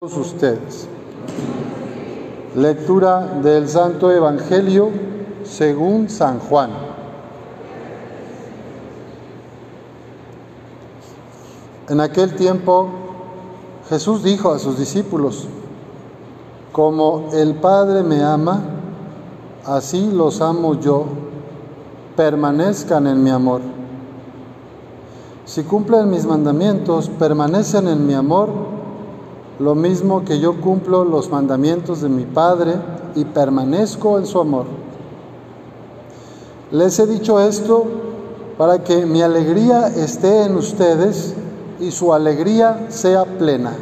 ustedes. Lectura del Santo Evangelio según San Juan. En aquel tiempo Jesús dijo a sus discípulos, como el Padre me ama, así los amo yo, permanezcan en mi amor. Si cumplen mis mandamientos, permanecen en mi amor, lo mismo que yo cumplo los mandamientos de mi Padre y permanezco en su amor. Les he dicho esto para que mi alegría esté en ustedes y su alegría sea plena.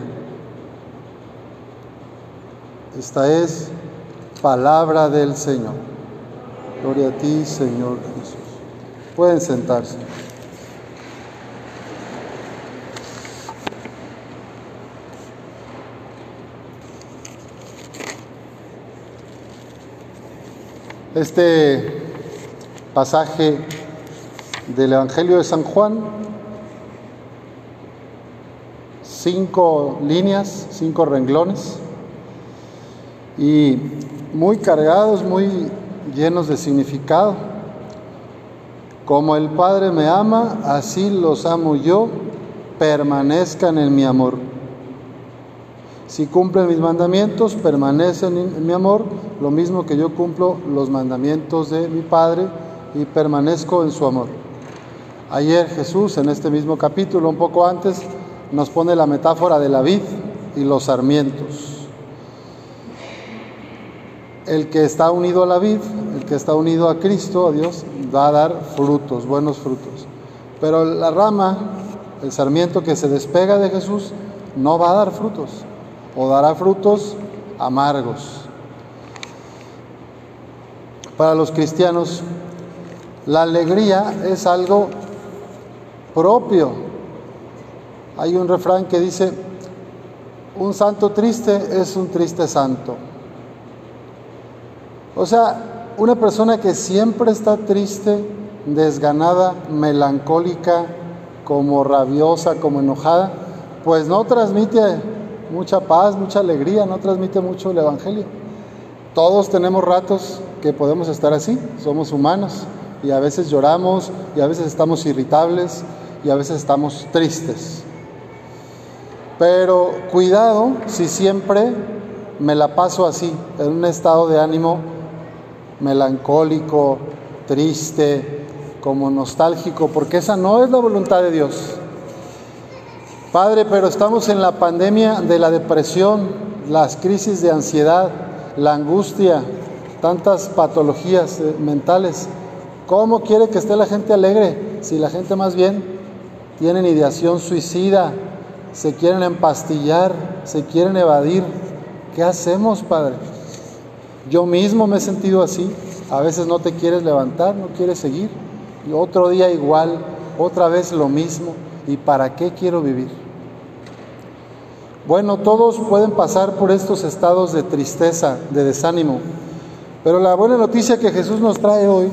Esta es palabra del Señor. Gloria a ti, Señor Jesús. Pueden sentarse. Este pasaje del Evangelio de San Juan, cinco líneas, cinco renglones, y muy cargados, muy llenos de significado. Como el Padre me ama, así los amo yo, permanezcan en mi amor. Si cumplen mis mandamientos, permanecen en mi amor, lo mismo que yo cumplo los mandamientos de mi Padre y permanezco en su amor. Ayer Jesús, en este mismo capítulo, un poco antes, nos pone la metáfora de la vid y los sarmientos. El que está unido a la vid, el que está unido a Cristo, a Dios, va a dar frutos, buenos frutos. Pero la rama, el sarmiento que se despega de Jesús, no va a dar frutos o dará frutos amargos. Para los cristianos, la alegría es algo propio. Hay un refrán que dice, un santo triste es un triste santo. O sea, una persona que siempre está triste, desganada, melancólica, como rabiosa, como enojada, pues no transmite mucha paz, mucha alegría, no transmite mucho el Evangelio. Todos tenemos ratos que podemos estar así, somos humanos y a veces lloramos y a veces estamos irritables y a veces estamos tristes. Pero cuidado si siempre me la paso así, en un estado de ánimo melancólico, triste, como nostálgico, porque esa no es la voluntad de Dios. Padre, pero estamos en la pandemia de la depresión, las crisis de ansiedad, la angustia, tantas patologías eh, mentales. ¿Cómo quiere que esté la gente alegre si la gente más bien tiene ideación suicida, se quieren empastillar, se quieren evadir? ¿Qué hacemos, Padre? Yo mismo me he sentido así. A veces no te quieres levantar, no quieres seguir. Y otro día igual, otra vez lo mismo. ¿Y para qué quiero vivir? Bueno, todos pueden pasar por estos estados de tristeza, de desánimo, pero la buena noticia que Jesús nos trae hoy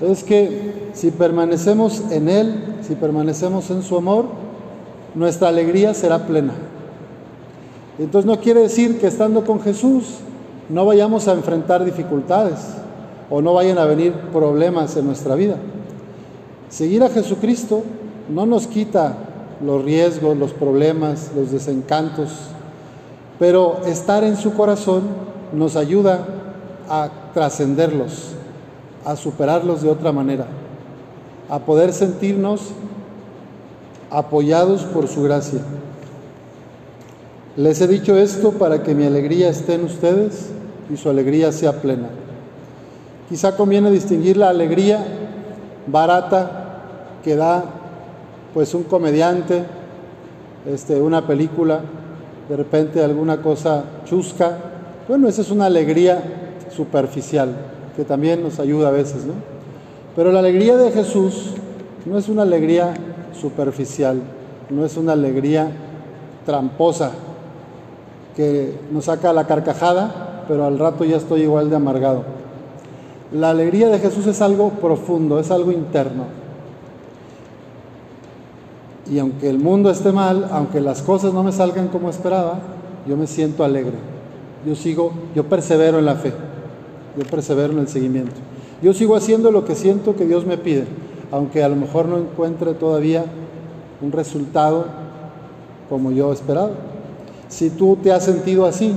es que si permanecemos en Él, si permanecemos en su amor, nuestra alegría será plena. Entonces no quiere decir que estando con Jesús no vayamos a enfrentar dificultades o no vayan a venir problemas en nuestra vida. Seguir a Jesucristo no nos quita los riesgos, los problemas, los desencantos, pero estar en su corazón nos ayuda a trascenderlos, a superarlos de otra manera, a poder sentirnos apoyados por su gracia. Les he dicho esto para que mi alegría esté en ustedes y su alegría sea plena. Quizá conviene distinguir la alegría barata que da pues un comediante, este, una película, de repente alguna cosa chusca. Bueno, esa es una alegría superficial que también nos ayuda a veces, ¿no? Pero la alegría de Jesús no es una alegría superficial, no es una alegría tramposa que nos saca la carcajada, pero al rato ya estoy igual de amargado. La alegría de Jesús es algo profundo, es algo interno. Y aunque el mundo esté mal, aunque las cosas no me salgan como esperaba, yo me siento alegre. Yo sigo, yo persevero en la fe. Yo persevero en el seguimiento. Yo sigo haciendo lo que siento que Dios me pide, aunque a lo mejor no encuentre todavía un resultado como yo esperado. Si tú te has sentido así,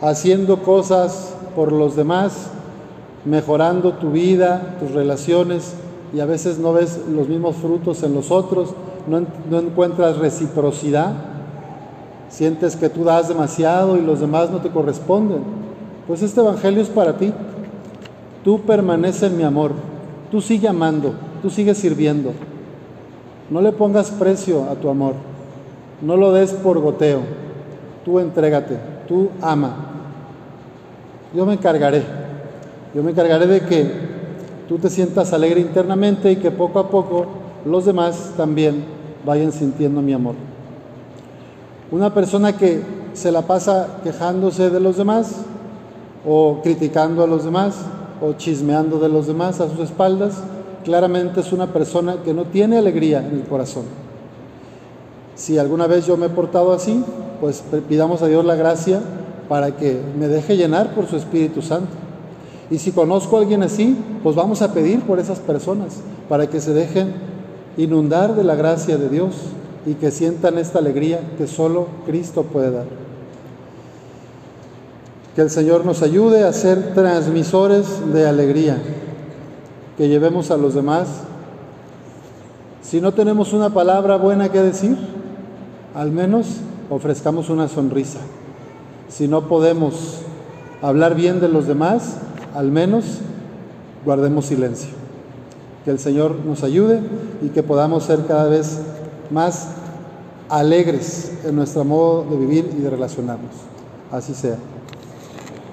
haciendo cosas por los demás, mejorando tu vida, tus relaciones, y a veces no ves los mismos frutos en los otros, no, no encuentras reciprocidad, sientes que tú das demasiado y los demás no te corresponden, pues este Evangelio es para ti. Tú permanece en mi amor, tú sigue amando, tú sigues sirviendo. No le pongas precio a tu amor, no lo des por goteo, tú entrégate, tú ama. Yo me encargaré, yo me encargaré de que tú te sientas alegre internamente y que poco a poco los demás también vayan sintiendo mi amor. Una persona que se la pasa quejándose de los demás o criticando a los demás o chismeando de los demás a sus espaldas, claramente es una persona que no tiene alegría en el corazón. Si alguna vez yo me he portado así, pues pidamos a Dios la gracia para que me deje llenar por su Espíritu Santo. Y si conozco a alguien así, pues vamos a pedir por esas personas para que se dejen inundar de la gracia de Dios y que sientan esta alegría que solo Cristo puede dar. Que el Señor nos ayude a ser transmisores de alegría, que llevemos a los demás. Si no tenemos una palabra buena que decir, al menos ofrezcamos una sonrisa. Si no podemos hablar bien de los demás, al menos guardemos silencio. Que el Señor nos ayude y que podamos ser cada vez más alegres en nuestro modo de vivir y de relacionarnos. Así sea.